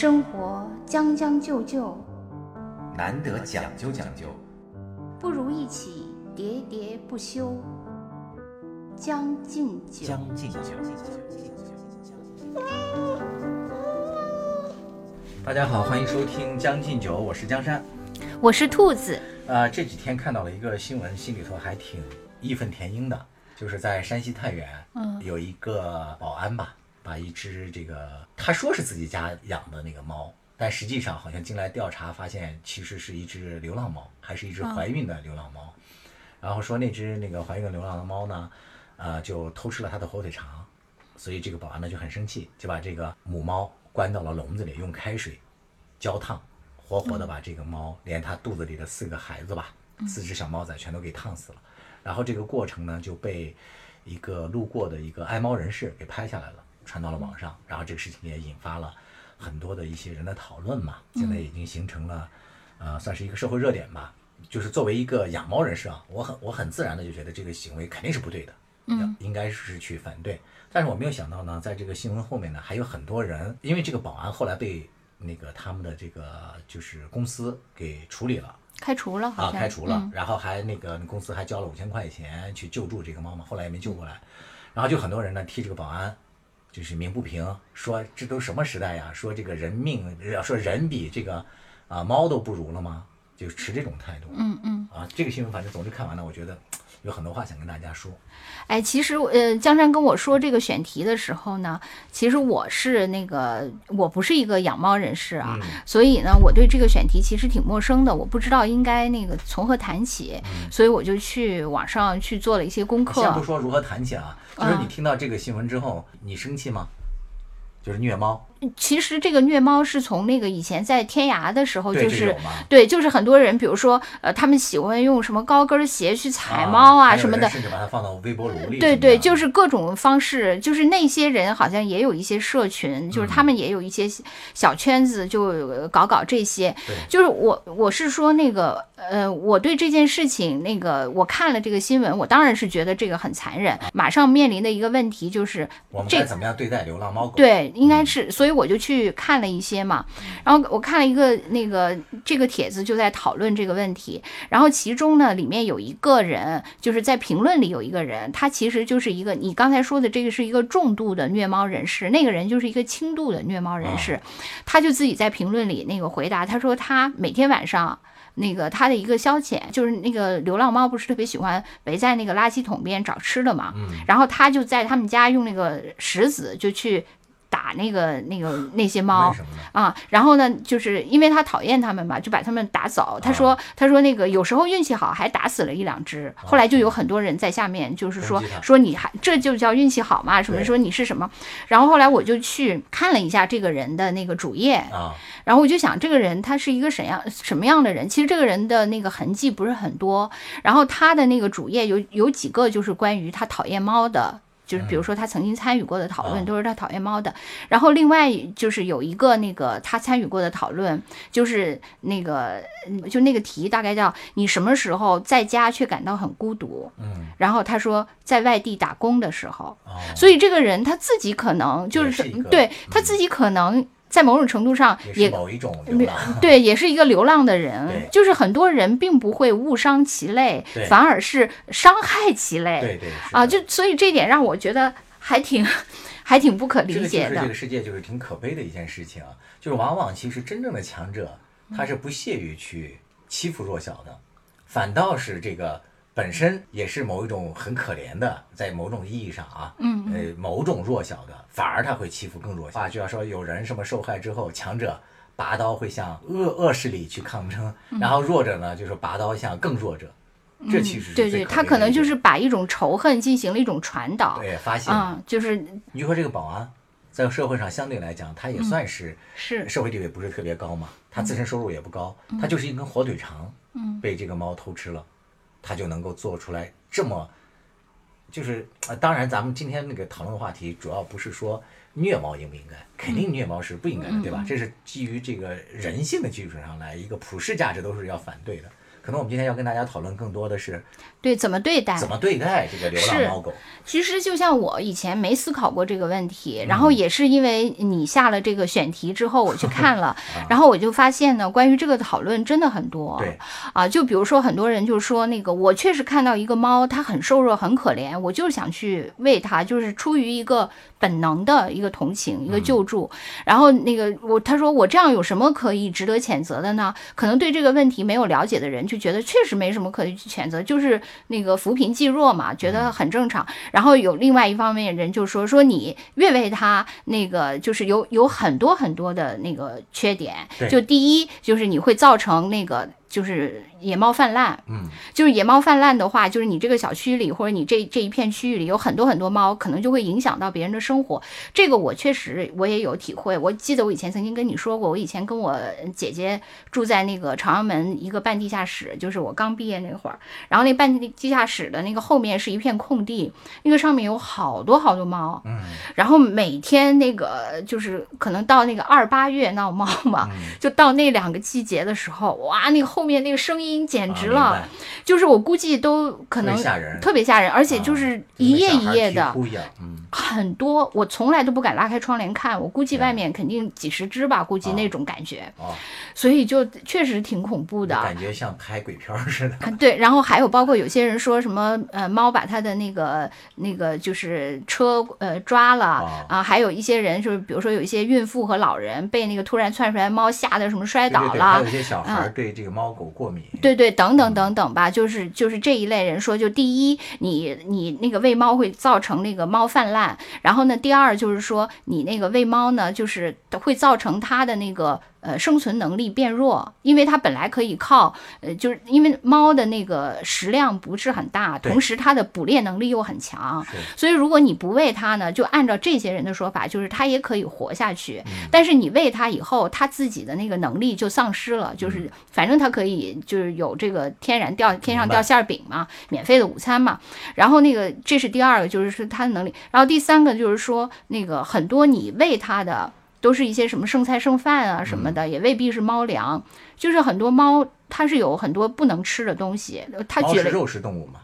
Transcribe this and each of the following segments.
生活将将就就，难得讲究讲究，不如一起喋喋不休。将进酒，将进酒。大家好，欢迎收听《将进酒》，我是江山。我是兔子。呃，这几天看到了一个新闻，心里头还挺义愤填膺的，就是在山西太原，嗯有一个保安吧，把一只这个他说是自己家养的那个猫，但实际上好像进来调查发现，其实是一只流浪猫，还是一只怀孕的流浪猫。然后说那只那个怀孕的流浪的猫呢，呃，就偷吃了他的火腿肠，所以这个保安呢就很生气，就把这个母猫关到了笼子里，用开水浇烫，活活的把这个猫连它肚子里的四个孩子吧，四只小猫仔全都给烫死了。然后这个过程呢就被一个路过的一个爱猫人士给拍下来了，传到了网上。然后这个事情也引发了很多的一些人的讨论嘛，现在已经形成了，呃，算是一个社会热点吧。就是作为一个养猫人士啊，我很我很自然的就觉得这个行为肯定是不对的，嗯，应该是去反对。但是我没有想到呢，在这个新闻后面呢，还有很多人，因为这个保安后来被那个他们的这个就是公司给处理了。开除了，啊，开除了，嗯然后还那个公司还交了五千块钱去救助这个猫嘛，后来也没救过来，然后就很多人呢替这个保安就是鸣不平，说这都什么时代呀？说这个人命，要说人比这个啊猫都不如了吗？就持这种态度，嗯嗯。啊，这个新闻反正总之看完了，我觉得有很多话想跟大家说。哎，其实呃，江山跟我说这个选题的时候呢，其实我是那个我不是一个养猫人士啊，嗯所以呢，我对这个选题其实挺陌生的，我不知道应该那个从何谈起，所以我就去网上去做了一些功课。先不说如何谈起啊，就是啊你听到这个新闻之后，你生气吗？就是虐猫，其实这个虐猫是从那个以前在天涯的时候，就是？对，就是很多人，比如说呃，他们喜欢用什么高跟鞋去踩猫啊什么的，甚至把它放到微波炉里。对对，就是是各种方式，就是那些人好像也有一些社群，就是嗯他们也有一些小圈子，就呃搞搞这些对。就是我我是说那个呃，我对这件事情那个我看了这个新闻，我当然是觉得这个很残忍，马上面临的一个问题就是这我们该怎么样对待流浪猫狗？对，应该是，所以我就去看了一些嘛，然后我看了一个那个这个帖子就在讨论这个问题，然后其中呢里面有一个人就是在评论里有一个人，他其实就是一个你刚才说的这个是一个重度的虐猫人士，那个人就是一个轻度的虐猫人士，他就自己在评论里那个回答，他说他每天晚上。那个他的一个消遣就是那个流浪猫不是特别喜欢围在那个垃圾桶边找吃的嘛，嗯。然后他就在他们家用那个石子就去打那个那个 那些猫？啊，然后呢，就是因为他讨厌他们嘛，就把他们打走。他说，他说那个有时候运气好还打死了一两只，后来就有很多人在下面就是说说你还这就叫运气好嘛？什么说你是什么？然后后来我就去看了一下这个人的那个主页，啊，然后我就想，这个人他是一个什样什么样的人？其实这个人的那个痕迹不是很多，然后他的那个主页有有几个就是关于他讨厌猫的。就是比如说他曾经参与过的讨论哦。都是他讨厌猫的，然后另外就是有一个那个他参与过的讨论，就是那个嗯就那个题大概叫你什么时候在家却感到很孤独，嗯，然后他说在外地打工的时候，哦，所以这个人他自己可能就是对他嗯自己可能在某种程度上也某一种流浪。对，也是一个流浪的人对，就是很多人并不会误伤其类，反而是伤害其类。对对啊，就所以这点让我觉得还挺 还挺不可理解的是这个。世界就是挺可悲的一件事情啊，就是往往其实真正的强者，他是不屑于去欺负弱小的，反倒是这个本身也是某一种很可怜的，在某种意义上啊，嗯呃，某种弱小的，反而他会欺负更弱小。啊就要说有人什么受害之后，强者拔刀会向恶恶势力去抗争，嗯然后弱者呢就是拔刀向更弱者，这其实是对对，他可能就是把一种仇恨进行了一种传导。对发现。嗯，就是你就说这个保安，在社会上相对来讲，他也算是是社会地位不是特别高嘛，他自身收入也不高，他就是一根火腿肠，嗯被这个猫偷吃了，他就能够做出来这么，就是呃，当然咱们今天那个讨论的话题主要不是说虐猫应不应该，肯定虐猫是不应该的，对吧？这是基于这个人性的基础上来一个普世价值都是要反对的。可能我们今天要跟大家讨论更多的是对怎么对待，怎么对待这个流浪猫狗。其实就像我以前没思考过这个问题，嗯然后也是因为你下了这个选题之后，我去看了，然后我就发现呢，关于这个讨论真的很多。对啊，就比如说很多人就说那个，我确实看到一个猫，它很瘦弱，很可怜，我就是想去喂它，就是出于一个本能的一个同情，一个救助。然后那个我他说我这样有什么可以值得谴责的呢？可能对这个问题没有了解的人就觉得确实没什么可以去谴责，就是那个扶贫济弱嘛，觉得很正常。然后有另外一方面人就说说你越为他，那个就是有有很多很多的那个缺点。就第一就是你会造成那个就是野猫泛滥，嗯，就是野猫泛滥的话，就是你这个小区里或者你这这一片区域里有很多很多猫，可能就会影响到别人的生活。这个我确实我也有体会。我记得我以前曾经跟你说过，我以前跟我姐姐住在那个朝阳门一个半地下室，就是我刚毕业那会儿，然后那半地地下室的那个后面是一片空地，那个上面有好多好多猫，嗯，然后每天那个就是可能到那个二八月闹猫嘛，嗯。就到那两个季节的时候，哇，那个后面那个声音简直了，啊就是我估计都可能特别吓人。特别吓人，而且就是啊一夜跟小孩一页的。嗯，很多，我从来都不敢拉开窗帘看，我估计外面肯定几十只吧，估计啊。那种感觉，哦，所以就确实挺恐怖的。感觉像拍鬼片似的。啊，对，然后还有包括有些人说什么，呃，猫把他的那个那个就是车呃抓了啊。啊，还有一些人就是比如说有一些孕妇和老人被那个突然窜出来猫吓得什么摔对对对，倒了，还有一些小孩对这个猫狗过敏。对对，等等等等吧，就是就是这一类人说，就第一，你你那个喂猫会造成那个猫泛滥，然后呢，第二就是说你那个喂猫呢，就是会造成它的那个呃生存能力变弱，因为它本来可以靠呃，就是因为猫的那个食量不是很大，同时它的捕猎能力又很强，所以如果你不喂它呢，就按照这些人的说法，就是它也可以活下去。嗯但是你喂它以后，它自己的那个能力就丧失了，嗯就是反正它可以就是有这个天然掉天上掉馅儿饼嘛，免费的午餐嘛。然后那个这是第二个，就是说它的能力。然后第三个就是说那个很多你喂它的。都是一些什么剩菜剩饭啊什么的，也未必是猫粮，就是很多猫它是有很多不能吃的东西。它举了，猫是肉食动物嘛，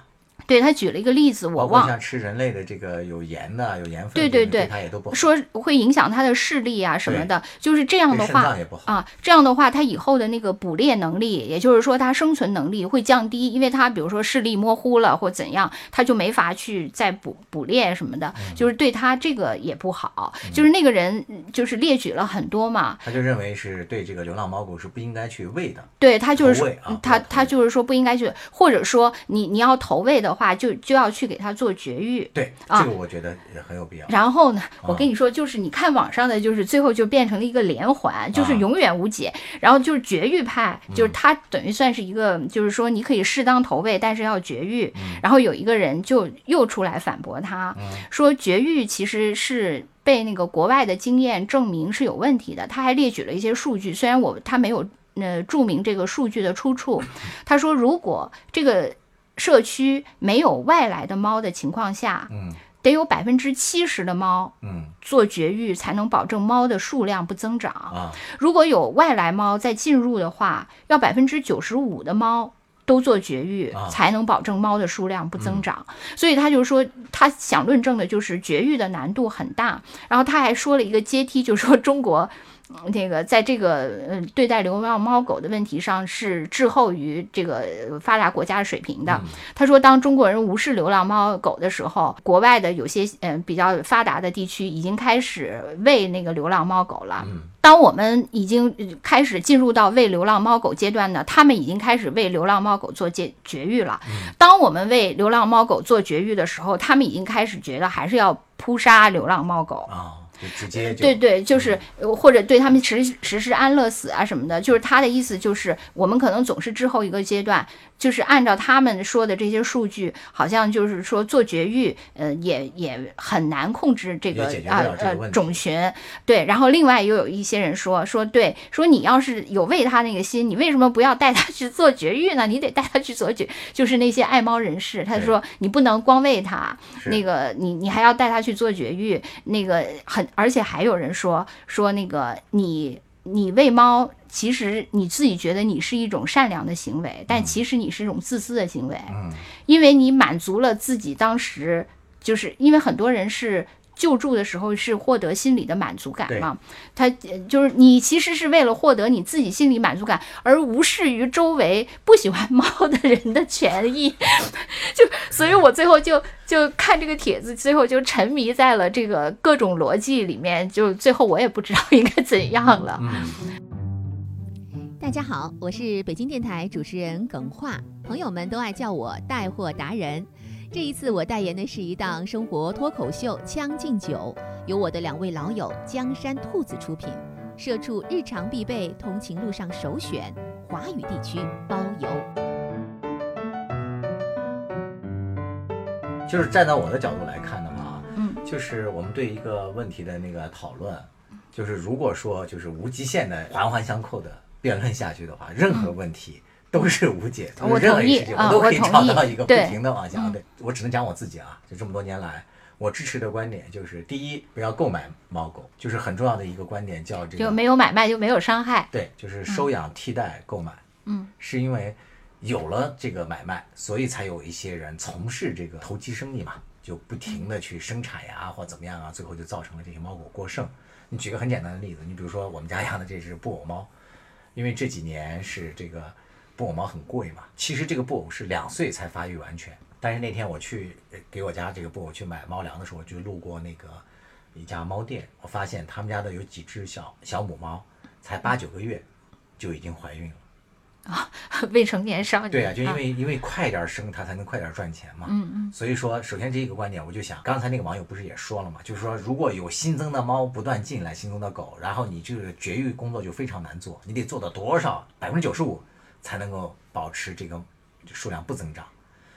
对他举了一个例子，我忘包括像吃人类的这个有盐的、有盐分的，对对对它也都不好。说会影响它的视力啊什么的，就是这样的话。啊，这样的话，它以后的那个捕猎能力，也就是说它生存能力会降低，因为它比如说视力模糊了或怎样，它就没法去再捕捕猎什么的，嗯就是对它这个也不好。就是那个人嗯就是列举了很多嘛，他就认为是对这个流浪猫狗是不应该去喂的。对他就是他他就是说不应该去，或者说你你要投喂的话，就就要去给它做绝育。对，啊这个我觉得也很有必要。然后呢，我啊跟你说，就是你看网上的，就是最后就变成了一个连环，就是啊永远无解。然后就是绝育派，嗯就是他等于算是一个，就是说你可以适当投喂，但是要绝育。嗯然后有一个人就又出来反驳他，说绝育其实是。被那个国外的经验证明是有问题的，他还列举了一些数据，虽然我他没有呃注明这个数据的出处，他说如果这个社区没有外来的猫的情况下，嗯得有百分之七十的猫嗯做绝育，才能保证猫的数量不增长。啊，如果有外来猫再进入的话，要百分之九十五的猫都做绝育，啊才能保证猫的数量不增长。所以他就说，他想论证的就是绝育的难度很大。然后他还说了一个阶梯，就说中国。嗯这个在这个呃对待流浪猫狗的问题上是滞后于这个呃发达国家水平的。他说，当中国人无视流浪猫狗的时候，国外的有些嗯比较发达的地区已经开始喂那个流浪猫狗了。嗯当我们已经呃开始进入到喂流浪猫狗阶段呢，他们已经开始为流浪猫狗做绝绝育了。当我们为流浪猫狗做绝育的时候，他们已经开始觉得还是要扑杀流浪猫狗。直接就对对，就是呃或者对他们实实施安乐死啊什么的，就是他的意思就是，我们可能总是滞后一个阶段，就是按照他们说的这些数据，好像就是说做绝育，呃，也也很难控制这个啊呃种群，对。然后另外又有一些人说说对，说你要是有喂他那个心，你为什么不要带他去做绝育呢？你得带他去做绝，就是那些爱猫人士，他说你不能光喂它，那个你你还要带它去做绝育，那个很，而且还有人说说那个你你喂猫，其实你自己觉得你是一种善良的行为，但嗯其实你是一种自私的行为，嗯因为你满足了自己当时，就是因为很多人是。救助的时候是获得心理的满足感嘛？他呃就是你其实是为了获得你自己心理满足感，而无视于周围不喜欢猫的人的权益。就所以，我最后就就看这个帖子，最后就沉迷在了这个各种逻辑里面，就最后我也不知道应该怎样了。嗯，大家好，我是北京电台主持人耿化，朋友们都爱叫我带货达人。这一次我代言的是一档生活脱口秀《将进酒》，由我的两位老友江山兔子出品，社畜日常必备，通勤路上首选，华语地区包邮。就是站在我的角度来看的话，嗯，就是我们对一个问题的那个讨论，就是如果说就是无极限的环环相扣的辩论下去的话，任何问题都是无解，嗯我就是任何一个事情都可以找到一个不停的往下。嗯对我只能讲我自己啊，就这么多年来。我支持的观点就是：第一，不要购买猫狗，就是很重要的一个观点，叫这个就没有买卖就没有伤害。对，就是收养替代购买。嗯，是因为有了这个买卖，所以才有一些人从事这个投机生意嘛，就不停的去生产呀，或怎么样啊，最后就造成了这些猫狗过剩。你举个很简单的例子，你比如说我们家养的这只布偶猫，因为这几年是这个布偶猫很贵嘛，其实这个布偶是两岁才发育完全。但是那天我去给我家这个布偶去买猫粮的时候，就路过那个一家猫店，我发现他们家的有几只小小母猫，才八九个月就已经怀孕了。未成年少女。对啊，就因为、因为快点生，它才能快点赚钱嘛。嗯嗯所以说，首先这一个观点，我就想，刚才那个网友不是也说了嘛，就是说，如果有新增的猫不断进来，新增的狗，然后你这个绝育工作就非常难做，你得做到多少百分之九十五才能够保持这个数量不增长。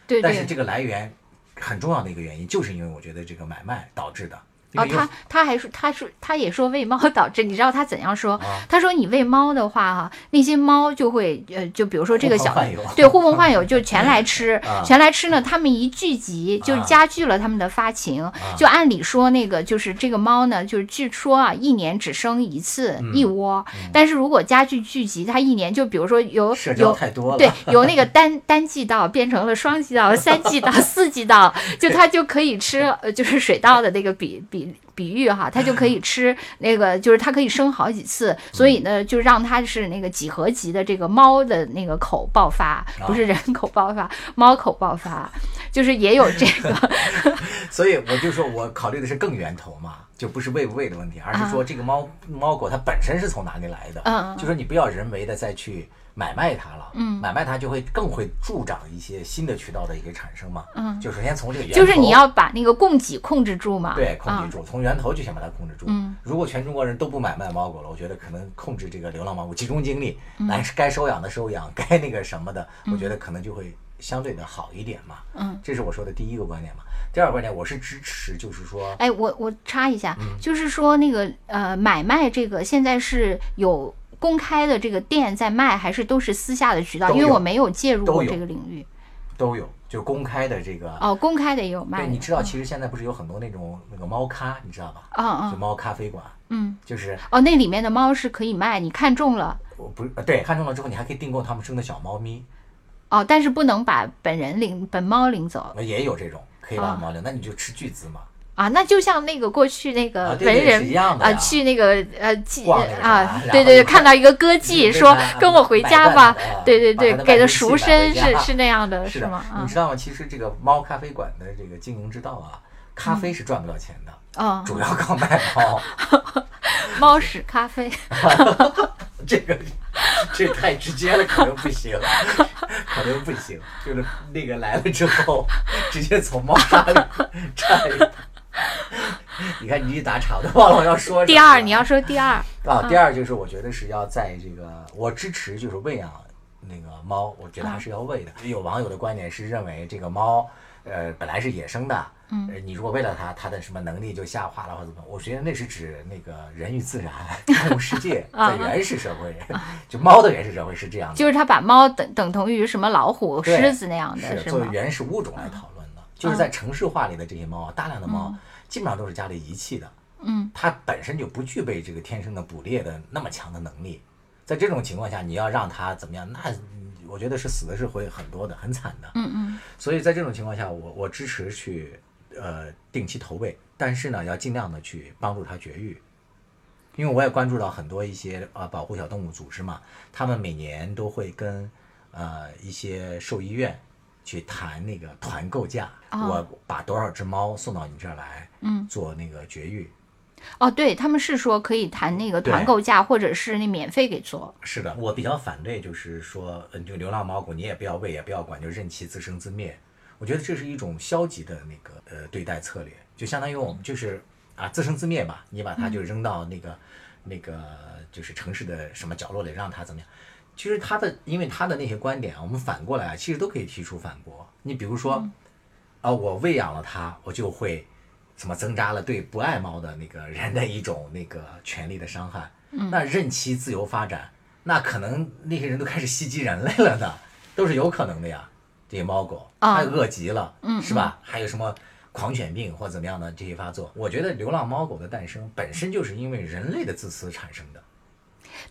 对对。但是这个来源很重要的一个原因，就是因为我觉得这个买卖导致的。因哦，他他还说，他说他也说喂猫导致，你知道他怎样说？啊。他说你喂猫的话哈、那些猫就会呃，就比如说这个小对呼朋唤友就全来吃，啊。全来吃呢，他们一聚集就啊加剧了他们的发情。就按理说那个就是这个猫呢，就是据说啊，一年只生一次、嗯。一窝，但是如果加剧聚集，它一年就比如说有有太多了，对，由那个单单季稻变成了双季稻、三季稻、四季稻，就它就可以吃，呃，就是水稻的那个比比比比喻哈，它就可以吃那个，就是它可以生好几次，所以呢，就让它是那个几何级的这个猫的那个口爆发，不是人口爆发，猫口爆发，就是也有这个，所以我就说我考虑的是更源头嘛，就不是喂不喂的问题，而是说这个猫猫狗它本身是从哪里来的，就说你不要人为的再去买卖它了，嗯。买卖它就会更会助长一些新的渠道的一个产生嘛，嗯。就首先从这个源头，就是你要把那个供给控制住嘛，对控制啊住，从源头就先把它控制住。嗯。如果全中国人都不买卖猫狗了，我觉得可能控制这个流浪猫狗，集中精力嗯。来该收养的收养，该那个什么的，我觉得可能就会相对的好一点嘛。嗯，这是我说的第一个观点嘛。第二个观点，我是支持，就是说，哎，我我插一下，嗯。就是说那个呃，买卖这个现在是有公开的这个店在卖，还是都是私下的渠道？因为我没有介入过这个领域。都有，就公开的这个。哦，公开的也有卖对，你知道，其实现在不是有很多那种那个猫咖，你知道吧？嗯嗯就猫咖啡馆，嗯，就是哦，那里面的猫是可以卖，你看中了我不是呃对，看中了之后，你还可以订购他们生的小猫咪，哦，但是不能把本人领本猫领走呃也有这种可以把啊猫领，那你就斥巨资嘛。啊。那就像那个过去那个文人啊去那个呃记啊对对对，看到一个歌妓说跟我回家吧对对对，给的赎身是是那样的，是吗？啊你知道吗？其实这个猫咖啡馆的这个经营之道啊，咖啡是赚不到钱的，啊，主要靠卖猫。猫屎咖啡。这个这太直接了，可能不行，可能不行。就是那个来了之后，直接从猫砂里摘。你看你一打岔，我都忘了我要说。第二，你要说第二，啊，第二就是我觉得是要在这个，我支持就是喂养那个猫，我觉得还是要喂的。有网友的观点是认为这个猫，呃，本来是野生的，嗯，你如果喂了它，它的什么能力就下滑了或者怎么？我觉得那是指那个人与自然、动物世界，在原始社会，就猫的原始社会是这样的，就是他把猫等等同于什么老虎、狮子那样的，是作为？原始物种来讨论的。就是在城市化里的这些猫啊，大量的猫基本上都是家里遗弃的，嗯，它本身就不具备这个天生的捕猎的那么强的能力。在这种情况下，你要让它怎么样？那我觉得是死的是会很多的，很惨的。嗯嗯所以在这种情况下，我我支持去呃定期投喂，但是呢，要尽量的去帮助它绝育。因为我也关注到很多一些呃保护小动物组织嘛，他们每年都会跟呃一些兽医院去谈那个团购价，哦我把多少只猫送到你这儿来，嗯，做那个绝育。哦，对他们是说可以谈那个团购价，或者是那免费给做。是的，我比较反对，就是说，嗯，就流浪猫狗你也不要喂，也不要管，就任其自生自灭。我觉得这是一种消极的那个呃对待策略，就相当于我们就是啊自生自灭吧，你把它就扔到那个、那个就是城市的什么角落里，让它怎么样？其实他的，因为他的那些观点啊，我们反过来啊，其实都可以提出反驳。你比如说，啊，我喂养了它，我就会什么增加了对不爱猫的那个人的一种那个权利的伤害。那任其自由发展，那可能那些人都开始袭击人类了呢，都是有可能的呀。这些猫狗，啊它饿极了，嗯是吧？还有什么狂犬病或怎么样的这些发作？我觉得流浪猫狗的诞生本身就是因为人类的自私产生的。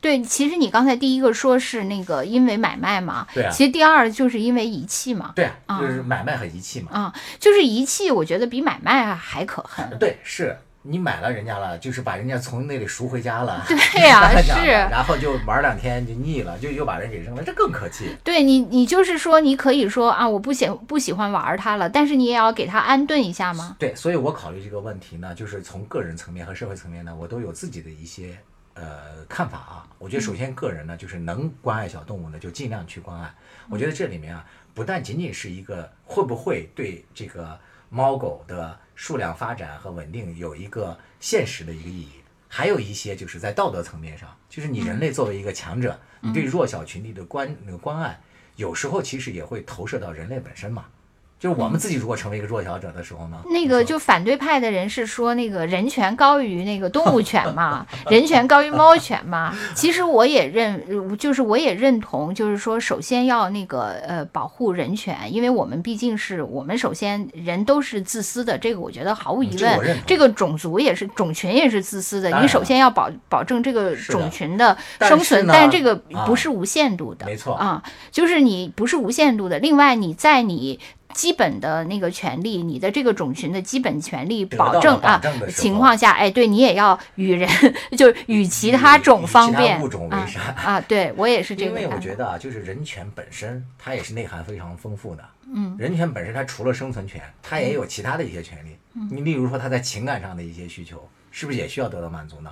对，其实你刚才第一个说是那个因为买卖嘛，对啊其实第二就是因为遗弃嘛，对啊，啊就是买卖和遗弃嘛。啊，就是遗弃，我觉得比买卖还可恨。对，是你买了人家了，就是把人家从那里赎回家了。对呀 是 然后就玩两天就腻了，就又把人给扔了，这更可气。对你，你就是说，你可以说啊，我不喜不喜欢玩它了，但是你也要给它安顿一下吗。对，所以我考虑这个问题呢，就是从个人层面和社会层面呢，我都有自己的一些呃看法啊。我觉得首先个人呢，就是能关爱小动物呢，就尽量去关爱。我觉得这里面啊，不但仅仅是一个会不会对这个猫狗的数量发展和稳定有一个现实的一个意义，还有一些就是在道德层面上，就是你人类作为一个强者，你对弱小群体的关那个关爱，有时候其实也会投射到人类本身嘛。就是我们自己如果成为一个弱小者的时候呢，那个就反对派的人是说那个人权高于那个动物权嘛，人权高于猫权嘛。其实我也认，就是我也认同，就是说首先要那个呃保护人权，因为我们毕竟是我们首先人都是自私的，这个我觉得毫无疑问嗯这个种族也是种群也是自私的，你首先要保保证这个种群的生存，是但是这个啊不是无限度的。没错啊，就是你不是无限度的。另外，你在你基本的那个权利，你的这个种群的基本权利保保证啊情况下，哎，对你也要与人 就是与其他种方便物种为啊善啊，对我也是 这因为我。觉得啊，就是人权本身它也是内涵非常丰富的。嗯，人权本身它除了生存权，它也有其他的一些权利。嗯你例如说他在情感上的一些需求，是不是也需要得到满足呢？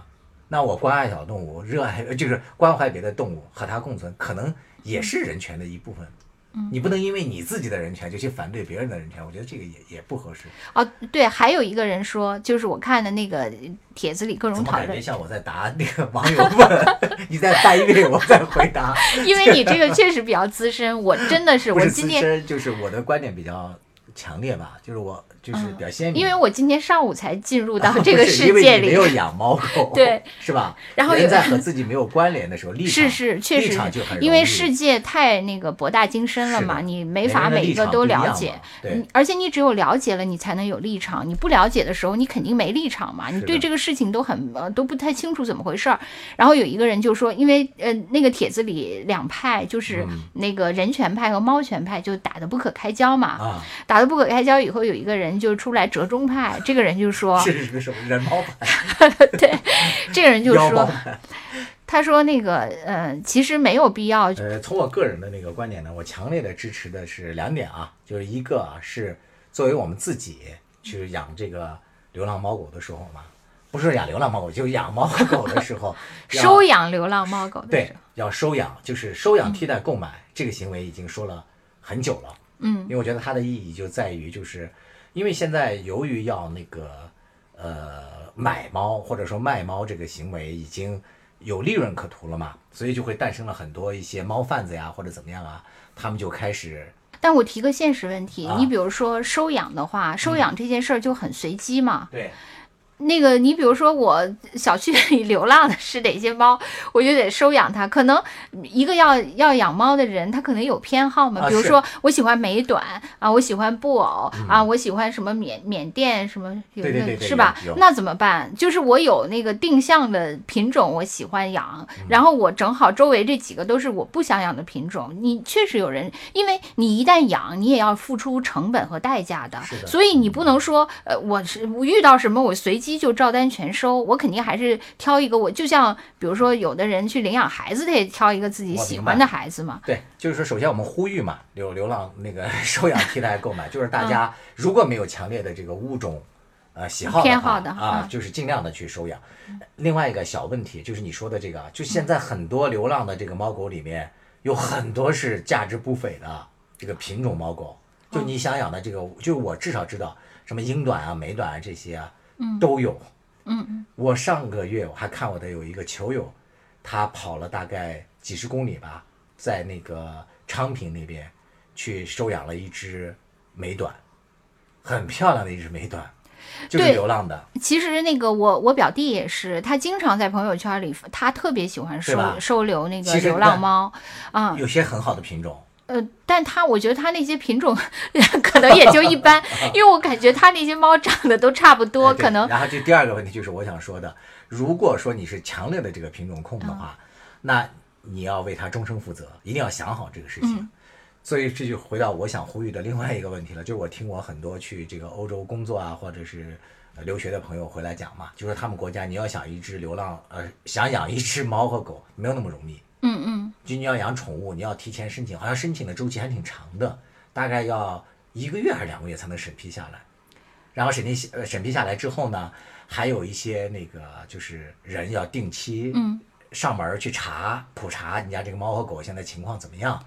那我关爱小动物，热爱就是关怀别的动物，和它共存，可能也是人权的一部分。嗯你不能因为你自己的人权就去反对别人的人权，我觉得这个也也不合适。哦，对，还有一个人说，就是我看的那个帖子里各种讨论感觉像我在答那个网友问，你在翻译，我在回答。因为你这个确实比较资深，我真的是我今天。深，就是我的观点比较强烈吧，就是我就是比较鲜明。因为我今天上午才进入到啊这个世界里，你没有养猫狗，对，是吧？然后有人在和自己没有关联的时候，立场是是，确实因为世界太那个博大精深了嘛，你没法每一个都了解。对嗯，而且你只有了解了，你才能有立场。你不了解的时候，你肯定没立场嘛。你对这个事情都很呃都不太清楚怎么回事儿。然后有一个人就说，因为呃那个帖子里两派就是嗯那个人权派和猫权派就打得不可开交嘛。啊，打得不可开交以后，有一个人就出来折中派，这个人就说，是是什么人猫派、对，这个人就说，他说那个呃其实没有必要呃，从我个人的那个观点呢，我强烈的支持的是两点啊，就是一个啊是作为我们自己去养这个流浪猫狗的时候嘛，不是养流浪猫狗，就是养猫狗的时候，收养流浪猫狗的对，要收养，就是收养替代购买、这个行为已经说了很久了。嗯因为我觉得它的意义就在于，就是因为现在由于要那个呃买猫或者说卖猫这个行为已经有利润可图了嘛，所以就会诞生了很多一些猫贩子呀或者怎么样啊，他们就开始但我提个现实问题，啊你比如说收养的话，收养这件事儿就很随机嘛。对那个，你比如说我小区里 流浪的是哪些猫，我就得收养它。可能一个要要养猫的人，他可能有偏好嘛。比如说，我喜欢美短啊，我喜欢布偶啊，我喜欢什么缅缅甸什么，对对对，是吧？那怎么办？就是我有那个定向的品种，我喜欢养，然后我正好周围这几个都是我不想养的品种。你确实有人，因为你一旦养，你也要付出成本和代价的，所以你不能说，呃，我是我遇到什么我随机。就照单全收，我肯定还是挑一个。我就像比如说，有的人去领养孩子，他也挑一个自己喜欢的孩子嘛。对，就是说，首先我们呼吁嘛，流流浪那个收养替代购买，就是大家如果没有强烈的这个物种呃喜好偏好的啊，就是尽量的去收养。另外一个小问题就是你说的这个，就现在很多流浪的这个猫狗里面有很多是价值不菲的这个品种猫狗，就你想养的这个，就我至少知道什么英短啊、美短啊这些啊。都有，嗯嗯，我上个月我还看我的有一个球友，他跑了大概几十公里吧，在那个昌平那边去收养了一只美短，很漂亮的一只美短，就是流浪的。其实那个我我表弟也是，他经常在朋友圈里，他特别喜欢收收留那个流浪猫，啊，有些很好的品种。呃，但他我觉得他那些品种 可能也就一般，因为我感觉他那些猫长得都差不多，可能。然后这第二个问题就是我想说的，如果说你是强烈的这个品种控的话，那你要为它终生负责，一定要想好这个事情。所以这就回到我想呼吁的另外一个问题了，就是我听我很多去这个欧洲工作啊，或者是留学的朋友回来讲嘛，就说他们国家你要想一只流浪呃想养一只猫和狗没有那么容易。嗯嗯，就你要养宠物，你要提前申请，好像申请的周期还挺长的，大概要一个月还是两个月才能审批下来。然后审批呃审批下来之后呢，还有一些那个就是人要定期上门去查普查你家这个猫和狗现在情况怎么样。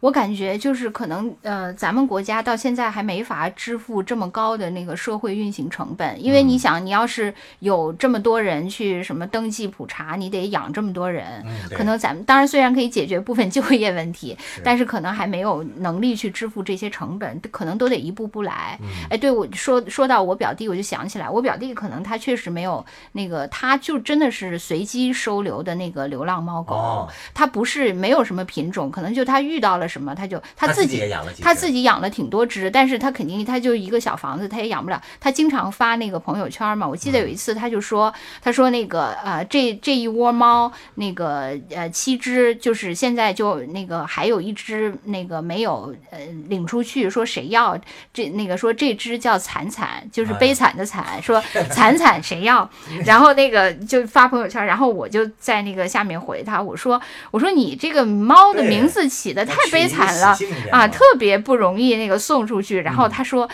我感觉就是可能，呃，咱们国家到现在还没法支付这么高的那个社会运行成本，因为你想，你要是有这么多人去什么登记普查，你得养这么多人，可能咱们当然虽然可以解决部分就业问题，但是可能还没有能力去支付这些成本，可能都得一步步来。哎，对我说说到我表弟，我就想起来，我表弟可能他确实没有那个，他就真的是随机收留的那个流浪猫狗，他不是没有什么品种，可能就他遇到了。什么？他就他自己他自己养了挺多只，但是他肯定他就一个小房子，他也养不了。他经常发那个朋友圈嘛。我记得有一次他就说，他说那个呃，这这一窝猫，那个呃七只，就是现在就那个还有一只那个没有呃领出去，说谁要这那个说这只叫惨惨，就是悲惨的惨，说惨惨谁要？然后那个就发朋友圈，然后我就在那个下面回他，我说我说你这个猫的名字起的太悲。悲惨了啊，特别不容易那个送出去。然后他说，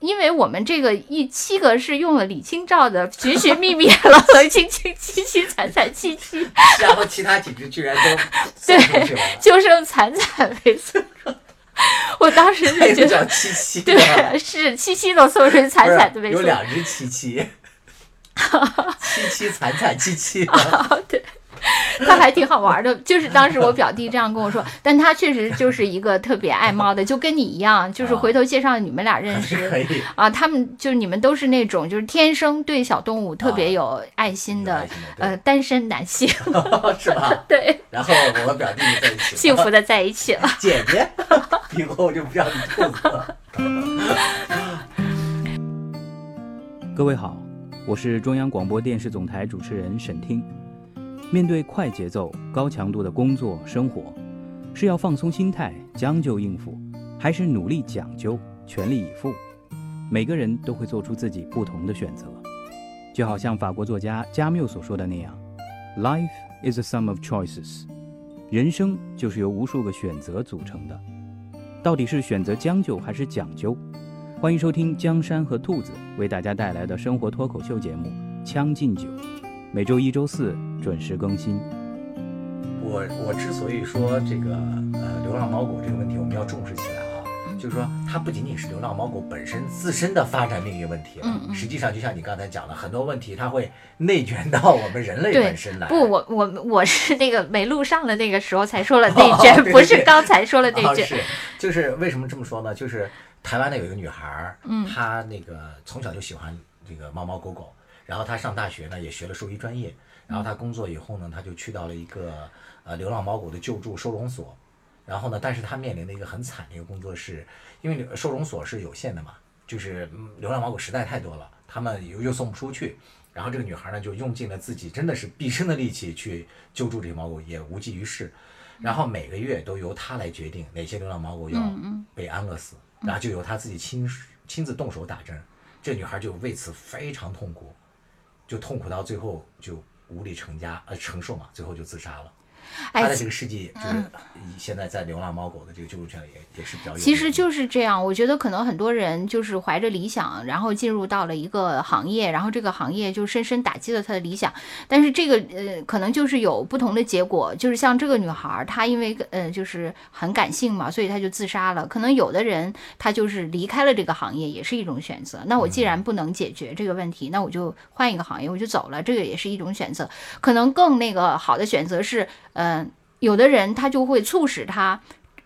因为我们这个一七个是用了李清照的“寻寻觅觅，老老清清，凄凄惨惨戚戚 ”，然后其他几只居然都 对，就剩惨惨没送。我当时就觉得七七，对，是七七都送出去，惨惨都没送。有两只七七，七七惨惨戚戚。对。他还挺好玩的，就是当时我表弟这样跟我说，但他确实就是一个特别爱猫的，就跟你一样，就是回头介绍你们俩认识啊。他们就是你们都是那种就是天生对小动物特别有爱心的呃单身男性 是吧？对。然后我和表弟在一起，幸福的在一起了。姐姐，以后就不要你兔子了。各位好，我是中央广播电视总台主持人沈听。面对快节奏、高强度的工作生活，是要放松心态、将就应付，还是努力讲究、全力以赴？每个人都会做出自己不同的选择。就好像法国作家加缪所说的那样：“Life is a sum of choices。”人生就是由无数个选择组成的。到底是选择将就还是讲究？欢迎收听江山和兔子为大家带来的生活脱口秀节目《将进酒》。每周一、周四准时更新。我我之所以说这个呃流浪猫狗这个问题我们要重视起来啊，就是说它不仅仅是流浪猫狗本身自身的发展命运问题，嗯实际上就像你刚才讲的，很多问题它会内卷到我们人类本身来。不，我我我是那个没录上的那个时候才说了 内卷，不是刚才说了内卷。是，就是为什么这么说呢？就是台湾的有一个女孩儿，嗯，她那个从小就喜欢这个猫猫狗狗。然后他上大学呢，也学了兽医专业。然后他工作以后呢，他就去到了一个呃流浪猫狗的救助收容所。然后呢，但是他面临的一个很惨的一个工作是，因为收容所是有限的嘛，就是流浪猫狗实在太多了，他们又又送不出去。然后这个女孩呢，就用尽了自己真的是毕生的力气去救助这些猫狗，也无济于事。然后每个月都由她来决定哪些流浪猫狗要被安乐死，然后就由她自己亲亲自动手打针。这女孩就为此非常痛苦，就痛苦到最后就。无力成家，呃，承受嘛，最后就自杀了。他的这个事迹，就是现在在流浪猫狗的这个救助圈也也是比较。其实就是这样，我觉得可能很多人就是怀着理想，然后进入到了一个行业，然后这个行业就深深打击了他的理想。但是这个呃，可能就是有不同的结果，就是像这个女孩，她因为呃就是很感性嘛，所以她就自杀了。可能有的人他就是离开了这个行业，也是一种选择。那我既然不能解决这个问题，那我就换一个行业，我就走了，这个也是一种选择。可能更那个好的选择是。嗯，有的人他就会促使他，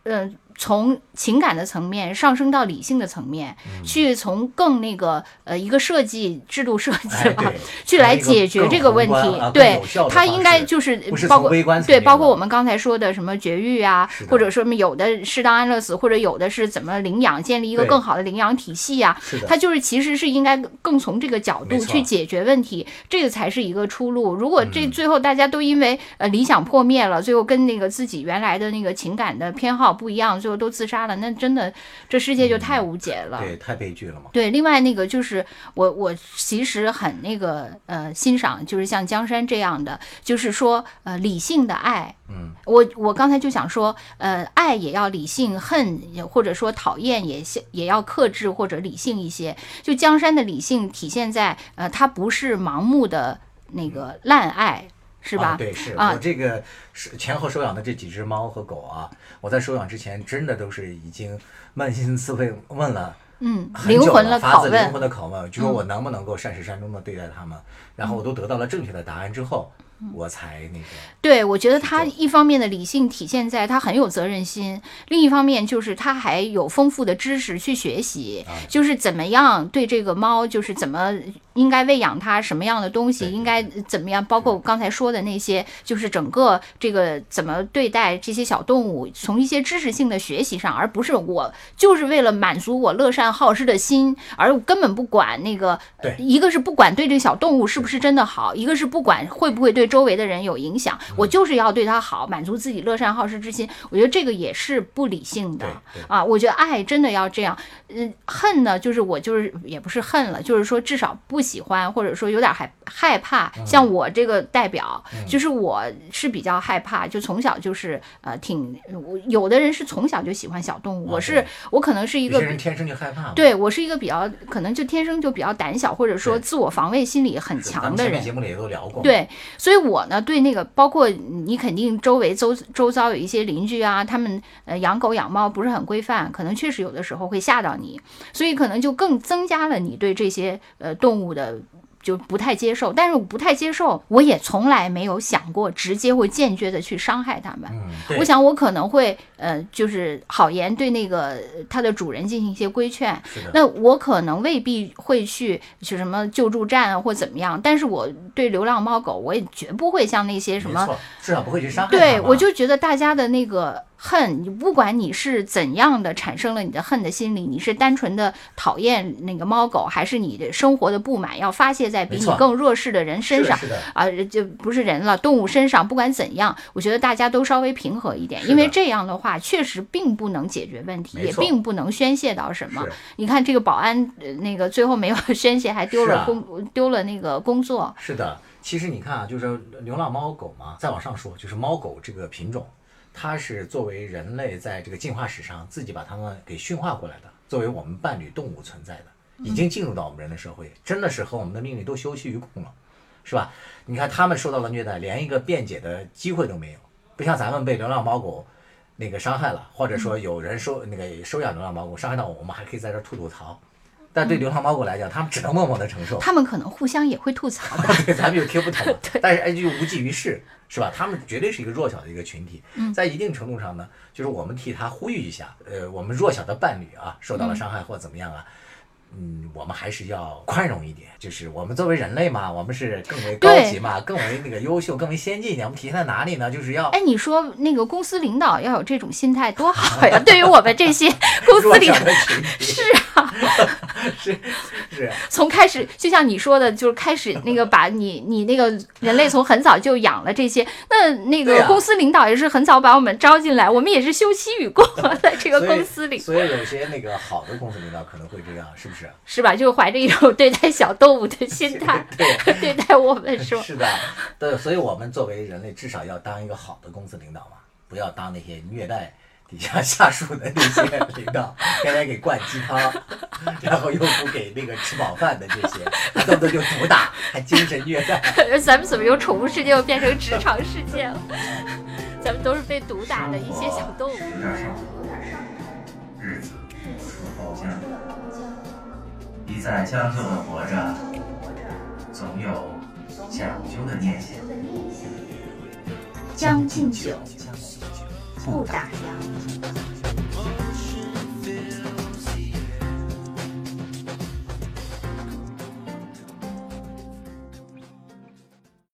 嗯。从情感的层面上升到理性的层面，去从更那个呃一个设计制度设计吧，去来解决这个问题。对，它应该就是包括对包括我们刚才说的什么绝育啊，或者说有的适当安乐死，或者有的是怎么领养，建立一个更好的领养体系啊。它就是其实是应该更从这个角度去解决问题，这个才是一个出路。如果这最后大家都因为呃理想破灭了，最后跟那个自己原来的那个情感的偏好不一样。最后都自杀了，那真的这世界就太无解了，对，太悲剧了嘛。对，另外那个就是我，我其实很那个呃欣赏，就是像江山这样的，就是说呃理性的爱。嗯，我我刚才就想说，呃，爱也要理性，恨或者说讨厌也也要克制或者理性一些。就江山的理性体现在呃，他不是盲目的那个滥爱。是吧？对，是我这个是前后收养的这几只猫和狗啊，我在收养之前真的都是已经扪心自问问了，嗯，灵魂了发自，灵魂的拷问，就说我能不能够善始善终的对待它们，然后我都得到了正确的答案之后。我才那个，对我觉得他一方面的理性体现在他很有责任心，另一方面就是他还有丰富的知识去学习，就是怎么样对这个猫，就是怎么应该喂养它，什么样的东西应该怎么样，包括我刚才说的那些，就是整个这个怎么对待这些小动物，从一些知识性的学习上，而不是我就是为了满足我乐善好施的心，而根本不管那个，一个是不管对这个小动物是不是真的好，一个是不管会不会对。周围的人有影响，我就是要对他好，满足自己乐善好施之心。我觉得这个也是不理性的啊！我觉得爱真的要这样，嗯，恨呢，就是我就是也不是恨了，就是说至少不喜欢，或者说有点害害怕。像我这个代表，就是我是比较害怕，就从小就是呃挺，有的人是从小就喜欢小动物，我是我可能是一个天生就害怕，对我是一个比较可能就天生就比较胆小，或者说自我防卫心理很强的人。节目里也都聊过，对，所以。我呢，对那个包括你肯定周围周周遭有一些邻居啊，他们呃养狗养猫不是很规范，可能确实有的时候会吓到你，所以可能就更增加了你对这些呃动物的。就不太接受，但是我不太接受，我也从来没有想过直接或间接的去伤害他们。嗯，我想我可能会，呃，就是好言对那个它的主人进行一些规劝。那我可能未必会去去什么救助站或怎么样，但是我对流浪猫狗，我也绝不会像那些什么，至少不会去伤害。对，我就觉得大家的那个。恨你，不管你是怎样的产生了你的恨的心理，你是单纯的讨厌那个猫狗，还是你的生活的不满要发泄在比你更弱势的人身上啊？就不是人了，动物身上。不管怎样，我觉得大家都稍微平和一点，因为这样的话确实并不能解决问题，也并不能宣泄到什么。你看这个保安，那个最后没有 宣泄，还丢了工，丢了那个工作。是的，其实你看啊，就是流浪猫狗嘛，再往上说，就是猫狗这个品种。它是作为人类在这个进化史上自己把它们给驯化过来的，作为我们伴侣动物存在的，已经进入到我们人类社会，真的是和我们的命运都休戚与共了，是吧？你看它们受到了虐待，连一个辩解的机会都没有，不像咱们被流浪猫狗那个伤害了，或者说有人收那个收养流浪猫狗伤害到我，我们还可以在这吐吐槽。但对流浪猫狗来讲，他们只能默默的承受。他们可能互相也会吐槽的，对，咱们又听不懂。但是哎，就无济于事，是吧？他们绝对是一个弱小的一个群体，在一定程度上呢，就是我们替他呼吁一下，呃，我们弱小的伴侣啊，受到了伤害或怎么样啊，嗯，我们还是要宽容一点。就是我们作为人类嘛，我们是更为高级嘛，更为那个优秀，更为先进一点。我们体现在哪里呢？就是要哎，你说那个公司领导要有这种心态多好呀！对于我们这些公司弱领导，小的群体，是啊，是是，从开始就像你说的，就是开始那个把你 你那个人类从很早就养了这些，那那个公司领导也是很早把我们招进来，我们也是休戚与共在这个公司里，所以有些那个好的公司领导可能会这样，是不是？是吧？就怀着一种对待小动物的心 态对。对待我们，是吧？是的，对，所以我们作为人类，至少要当一个好的公司领导嘛，不要当那些虐待底下 下属的那些领导，天天给灌鸡汤，然后又不给那个吃饱饭的这些，动不动就毒打，还精神虐待。咱们怎么由宠物世界又变成职场世界了？咱们都是被毒打的一些小动物。日子在将就的活着，总有讲究的念想。将进酒，不打烊。